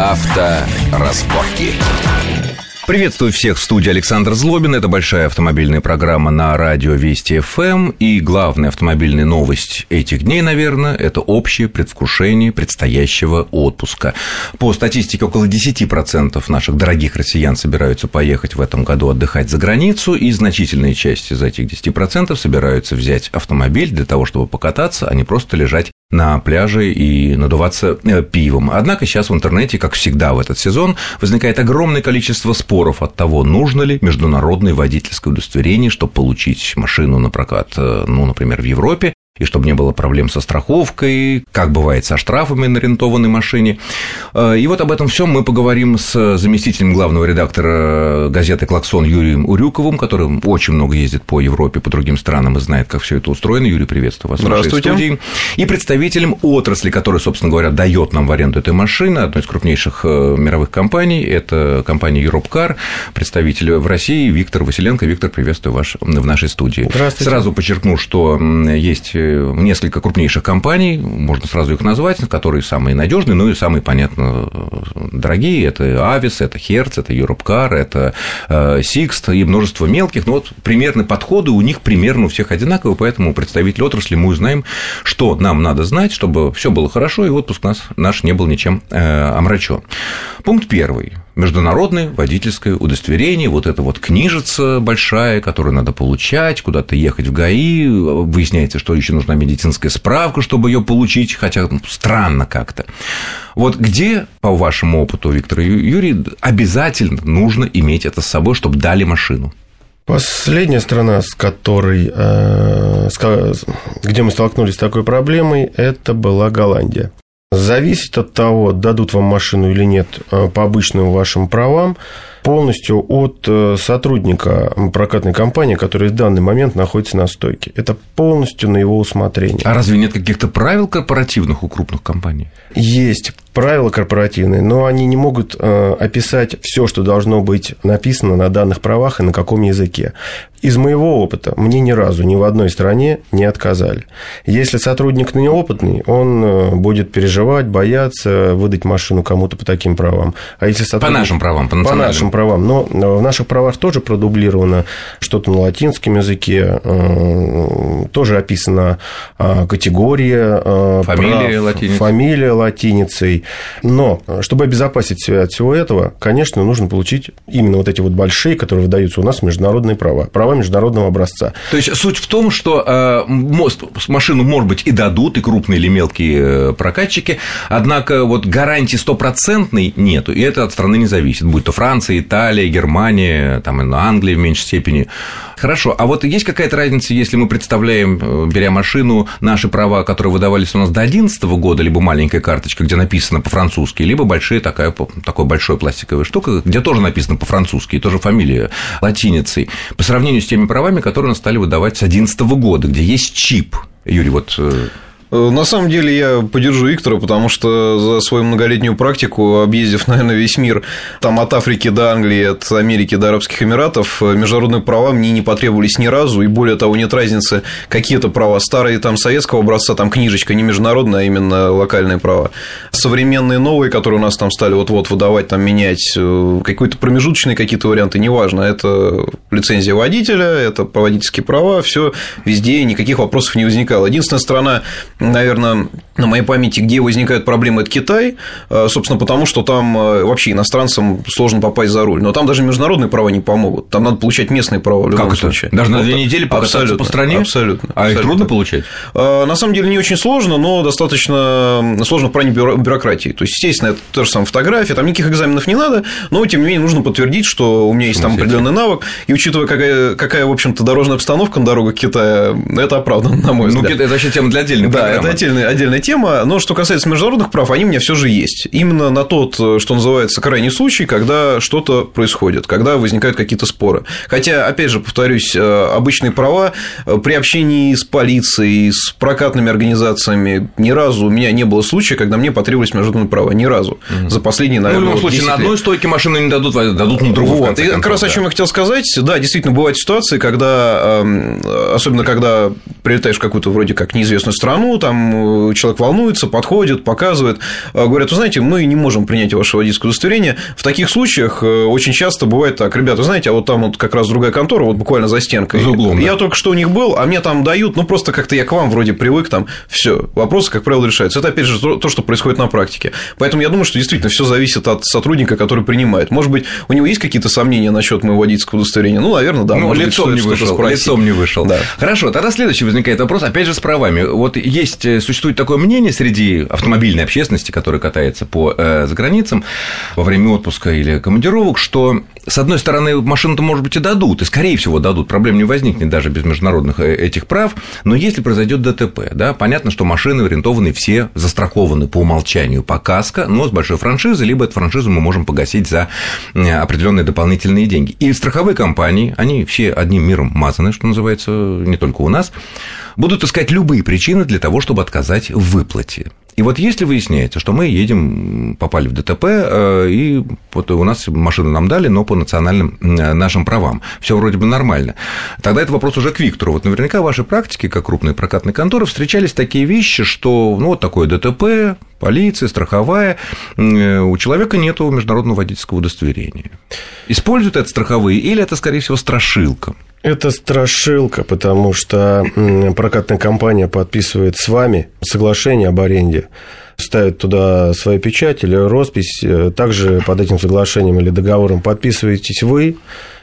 Авторазборки. Приветствую всех в студии Александр Злобин. Это большая автомобильная программа на радио Вести ФМ. И главная автомобильная новость этих дней, наверное, это общее предвкушение предстоящего отпуска. По статистике, около 10% наших дорогих россиян собираются поехать в этом году отдыхать за границу, и значительная часть из этих 10% собираются взять автомобиль для того, чтобы покататься, а не просто лежать на пляже и надуваться э, пивом. Однако сейчас в интернете, как всегда в этот сезон, возникает огромное количество споров от того, нужно ли международное водительское удостоверение, чтобы получить машину на прокат, э, ну, например, в Европе, и чтобы не было проблем со страховкой, как бывает со штрафами на рентованной машине. Э, и вот об этом всем мы поговорим с заместителем главного редактора газеты «Клаксон» Юрием Урюковым, который очень много ездит по Европе, по другим странам и знает, как все это устроено. Юрий, приветствую вас в нашей студии. И представителем отрасли, который, собственно говоря, дает нам в аренду этой машины, одной из крупнейших э, мировых компаний, это компания Europcar, представитель в России Виктор Василенко. Виктор, приветствую вас в нашей студии. Здравствуйте. Сразу подчеркну, что есть э, несколько крупнейших компаний, можно сразу их назвать, которые самые надежные, ну и самые, понятно, дорогие. Это Авис, это Hertz, это Europcar, это Sixt и множество мелких. Но вот примерно подходы у них примерно у всех одинаковые, поэтому представители отрасли мы узнаем, что нам надо знать, чтобы все было хорошо, и отпуск нас, наш не был ничем э, омрачен. Пункт первый международное водительское удостоверение, вот это вот книжица большая, которую надо получать, куда-то ехать в ГАИ, выясняется, что еще нужна медицинская справка, чтобы ее получить, хотя странно как-то. Вот где, по вашему опыту, Виктор Юрий, обязательно нужно иметь это с собой, чтобы дали машину? Последняя страна, с которой, э, где мы столкнулись с такой проблемой, это была Голландия. Зависит от того, дадут вам машину или нет э, по обычным вашим правам, полностью от э, сотрудника прокатной компании, который в данный момент находится на стойке. Это полностью на его усмотрение. А разве нет каких-то правил корпоративных у крупных компаний? Есть правила корпоративные, но они не могут э, описать все, что должно быть написано на данных правах и на каком языке. Из моего опыта мне ни разу ни в одной стране не отказали. Если сотрудник неопытный, он э, будет переживать, бояться выдать машину кому-то по таким правам. А если сотрудник... По нашим правам, по, по нашим правам. Но в наших правах тоже продублировано что-то на латинском языке, э, тоже описана категория фамилия, прав, латиницей. фамилия латиницей. Но, чтобы обезопасить себя от всего этого, конечно, нужно получить именно вот эти вот большие, которые выдаются у нас международные права, права международного образца. То есть суть в том, что э, мост, машину, может быть, и дадут, и крупные или мелкие э, прокатчики, однако вот гарантии стопроцентной нету, и это от страны не зависит, будь то Франция, Италия, Германия, там, Англия в меньшей степени. Хорошо, а вот есть какая-то разница, если мы представляем, э, беря машину, наши права, которые выдавались у нас до 2011 года, либо маленькая карточка, где написано по-французски, либо большая такая, такой большой пластиковая штука, где тоже написано по-французски, и тоже фамилия латиницей, по сравнению с теми правами, которые нас стали выдавать с 2011 года, где есть чип. Юрий, вот Э, на самом деле я поддержу Виктора, потому что за свою многолетнюю практику, объездив, наверное, весь мир, там от Африки до Англии, от Америки до Арабских Эмиратов, э, международные права мне не потребовались ни разу, и более того, нет разницы, какие это права, старые там советского образца, там книжечка, не международная, а именно локальные права. Современные новые, которые у нас там стали вот-вот выдавать, там менять, э, какой-то промежуточные какие-то варианты, неважно, это лицензия водителя, это водительские права, все везде, никаких вопросов не возникало. Единственная страна, наверное, на моей памяти, где возникают проблемы, это Китай, э, собственно, потому что там э, вообще иностранцам сложно попасть за руль. Но там даже международные права не помогут. Там надо получать местные права в любом как случае. Это? Даже на две недели покататься по стране? Абсолютно. А абсолютно. их трудно получать? Э, на самом деле не очень сложно, но достаточно сложно в плане бюрократии. То есть, естественно, это то же самое фотография, там никаких экзаменов не надо, но тем не менее нужно подтвердить, что у меня есть там определенный навык, и учитывая, какая, какая в общем-то, дорожная обстановка на дорогах Китая, это оправдано, на мой взгляд. Ну, это вообще тема для отдельной Да, это отдельная, отдельная тема, но что касается международных прав, они у меня все же есть. Именно на тот, что называется, крайний случай, когда что-то происходит, когда возникают какие-то споры. Хотя, опять же, повторюсь, э, обычные права э, при общении с полицией, с прокатными организациями ни разу у меня не было случая, когда мне потребовались международные права. Ни разу. Mm-hmm. За последние, наверное, ну, в любом случае, на одной стойке машины не дадут, а дадут на другую. Вот. И как раз да. о чем я хотел сказать. Да, действительно, бывают ситуации, когда, эм, особенно когда прилетаешь в какую-то вроде как неизвестную страну, там человек волнуется, подходит, показывает, говорят, вы знаете, мы не можем принять ваше водительское удостоверение. В таких случаях очень часто бывает так, ребята, знаете, а вот там вот как раз другая контора, вот буквально за стенкой. За углом, я да. только что у них был, а мне там дают, ну просто как-то я к вам вроде привык, там все, вопросы, как правило, решаются. Это опять же то, что происходит на практике. Поэтому я думаю, что действительно все зависит от сотрудника, который принимает. Может быть, у него есть какие-то сомнения насчет моего водительского удостоверения? Ну, наверное, да. Ну, может лицом быть, не вышел, лицом не вышел. Да. Хорошо, тогда следующий возникает вопрос, опять же, с правами. Вот есть, э, существует такое мнение среди автомобильной общественности, которая катается по э, заграницам во время отпуска или командировок, что, с одной стороны, машину-то, может быть, и дадут, и, скорее всего, дадут, проблем не возникнет даже без международных э, этих прав, но если произойдет ДТП, да, понятно, что машины арендованы все, застрахованы по умолчанию по КАСКО, но с большой франшизой, либо эту франшизу мы можем погасить за э, определенные дополнительные деньги. И страховые компании, они все одним миром мазаны, что называется, не только у нас, будут искать любые причины для того, чтобы отказать в выплате. И вот если выясняется, что мы едем, попали в ДТП, э, и вот у нас машину нам дали, но по национальным э, нашим правам, все вроде бы нормально, тогда это вопрос уже к Виктору. Вот наверняка в вашей практике, как крупной прокатной конторы, встречались такие вещи, что ну, вот такое ДТП, полиция, страховая, э, у человека нет международного водительского удостоверения. Используют это страховые или это, скорее всего, страшилка? Это страшилка, потому что прокатная компания подписывает с вами соглашение об аренде, ставит туда свои печать или роспись, также под этим соглашением или договором подписываетесь вы,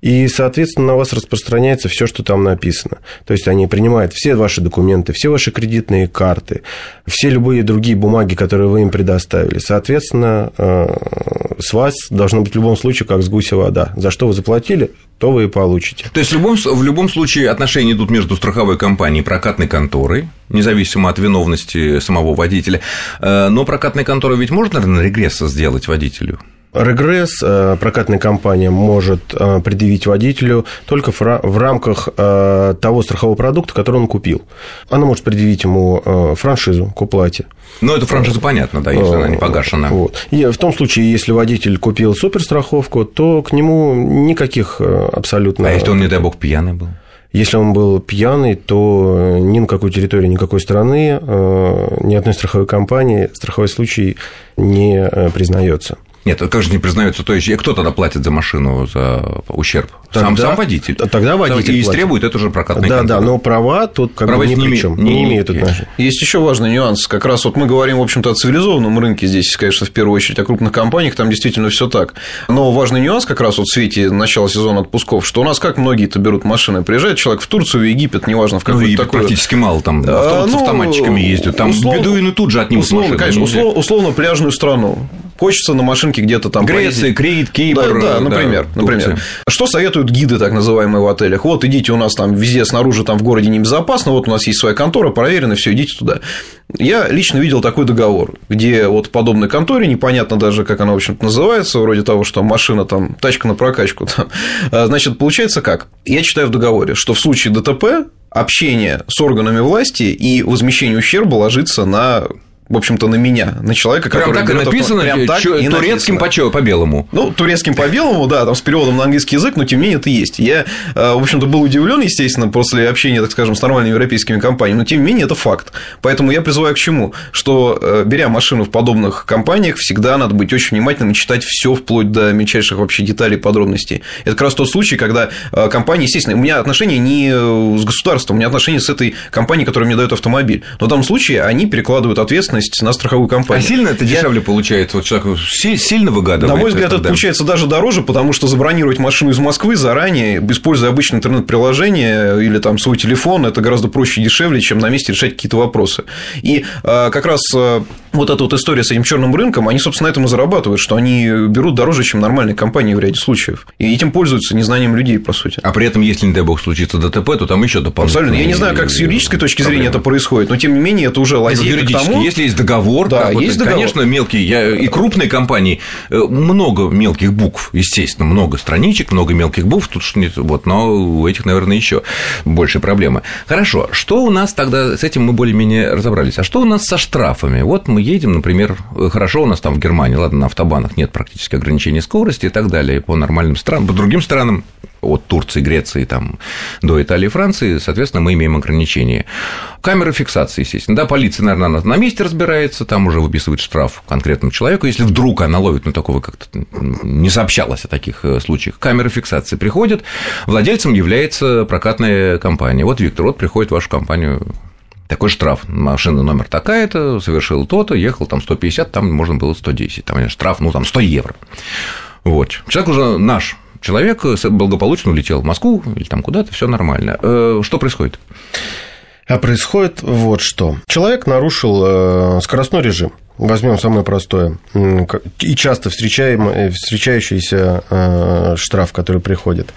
и, соответственно, на вас распространяется все, что там написано. То есть они принимают все ваши документы, все ваши кредитные карты, все любые другие бумаги, которые вы им предоставили. Соответственно, с вас должно быть в любом случае как с гуся вода. За что вы заплатили, то вы и получите. То есть в любом, в любом случае отношения идут между страховой компанией и прокатной конторой, независимо от виновности самого водителя. Но прокатная контора ведь может, наверное, регресс сделать водителю? Регресс прокатная компания может предъявить водителю только в рамках того страхового продукта, который он купил. Она может предъявить ему франшизу к уплате. Ну, это франшиза понятно, да, если она не погашена. Вот. И в том случае, если водитель купил суперстраховку, то к нему никаких абсолютно... А если он, не дай бог, пьяный был? Если он был пьяный, то ни на какой территории никакой страны, ни одной страховой компании страховой случай не признается. Нет, как же не признается, то есть кто тогда платит за машину, за ущерб? Тогда, сам, сам водитель. Тогда водитель. И истребует это уже прокатная Да, контора. да, но права тут как права бы ни не при чем, не не имеют отношения. Есть еще важный нюанс. Как раз вот мы говорим, в общем-то, о цивилизованном рынке здесь, конечно, в первую очередь о крупных компаниях, там действительно все так. Но важный нюанс как раз вот в свете начала сезона отпусков, что у нас как многие-то берут машины, приезжает человек в Турцию, в Египет, неважно, в Ну, какую-то Египет такую... практически мало, там А, автобусы с ну, автоматчиками ездят, там условно- бедуины тут же отнимут условно, машину. конечно, условно, условно пляжную страну. Хочется на машинке где-то там Греция, поездить. Крит, Кипр. Да, да, например, например. Турция. Что советуют гиды, так называемые, в отелях? Вот идите у нас там везде снаружи, там в городе небезопасно, вот у нас есть своя контора, проверено, все, идите туда. Я лично видел такой договор, где вот в подобной конторе, непонятно даже, как она, в общем-то, называется, вроде того, что машина там, тачка на прокачку, там. А, значит, получается как? Я читаю в договоре, что в случае ДТП общение с органами власти и возмещение ущерба ложится на в общем-то, на меня, на человека, Прям который так написано, прям так чё- и турецким написано. по, чё- по белому. Ну, турецким по белому, да, там с переводом на английский язык, но тем не менее это есть. Я, э, в общем-то, был удивлен, естественно, после общения, так скажем, с нормальными европейскими компаниями, но тем не менее это факт. Поэтому я призываю к чему? Что, э, беря машину в подобных компаниях, всегда надо быть очень внимательным и читать все вплоть до мельчайших вообще деталей подробностей. Это как раз тот случай, когда э, компания, естественно, у меня отношения не с государством, у меня отношения с этой компанией, которая мне дает автомобиль. Но в данном случае они перекладывают ответственность на страховую А компанию. сильно это Я- дешевле получается? Вот человек си- сильно выгадывает? на мой взгляд, это тогда? получается даже дороже, потому что забронировать машину из Москвы заранее, используя обычное интернет-приложение или там свой телефон, это гораздо проще и дешевле, чем на месте решать какие-то вопросы. И э, как раз э, вот эта вот история с этим черным рынком, они, собственно, на этом и зарабатывают, что они берут дороже, чем нормальные компании в ряде случаев. И этим пользуются незнанием людей, по сути. А при этом, если, не дай бог, случится ДТП, то там еще дополнительно. Абсолютно. Я не знаю, как с юридической точки зрения это происходит, но тем не менее это уже лазейка к тому... если есть договор, Да, есть договор. конечно, мелкие я, и крупные компании, э, много мелких букв, естественно, много страничек, много мелких букв, тут ж нет, вот, но у этих, наверное, еще больше проблемы. Хорошо, что у нас тогда, с этим мы более-менее разобрались, а что у нас со штрафами? Вот мы мы едем, например, хорошо у нас там в Германии, ладно, на автобанах нет практически ограничений скорости и так далее, по нормальным странам, по другим странам от Турции, Греции там, до Италии Франции, соответственно, мы имеем ограничения. Камеры фиксации, естественно. Да, полиция, наверное, на месте разбирается, там уже выписывает штраф конкретному человеку, если вдруг она ловит, ну, такого как-то не сообщалось о таких э, случаях. Камеры фиксации приходят, владельцем является прокатная компания. Вот, Виктор, вот приходит в вашу компанию такой штраф, машина номер такая-то, совершил то-то, ехал там 150, там можно было 110, там штраф, ну, там 100 евро. Вот. Человек уже наш, человек благополучно улетел в Москву или там куда-то, все нормально. Э, что происходит? А происходит вот что. Человек нарушил э, скоростной режим. Возьмем самое простое и часто встречаемый, э, встречающийся штраф, который приходит.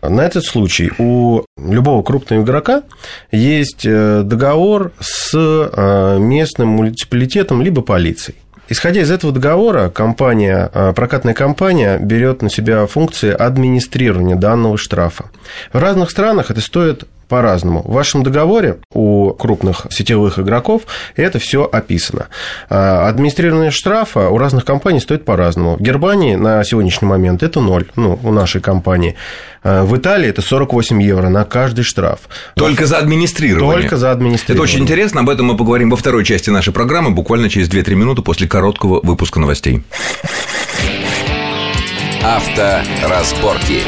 На этот случай у любого крупного игрока есть договор с местным муниципалитетом либо полицией. Исходя из этого договора, компания, прокатная компания берет на себя функции администрирования данного штрафа. В разных странах это стоит по-разному. В вашем договоре у крупных сетевых игроков это все описано. А, администрирование штрафа у разных компаний стоит по-разному. В Германии на сегодняшний момент это ноль, ну, у нашей компании. А, в Италии это 48 евро на каждый штраф. Только за администрирование? Только за администрирование. Это очень интересно, об этом мы поговорим во второй части нашей программы, буквально через 2-3 минуты после короткого выпуска новостей. Авторазборки.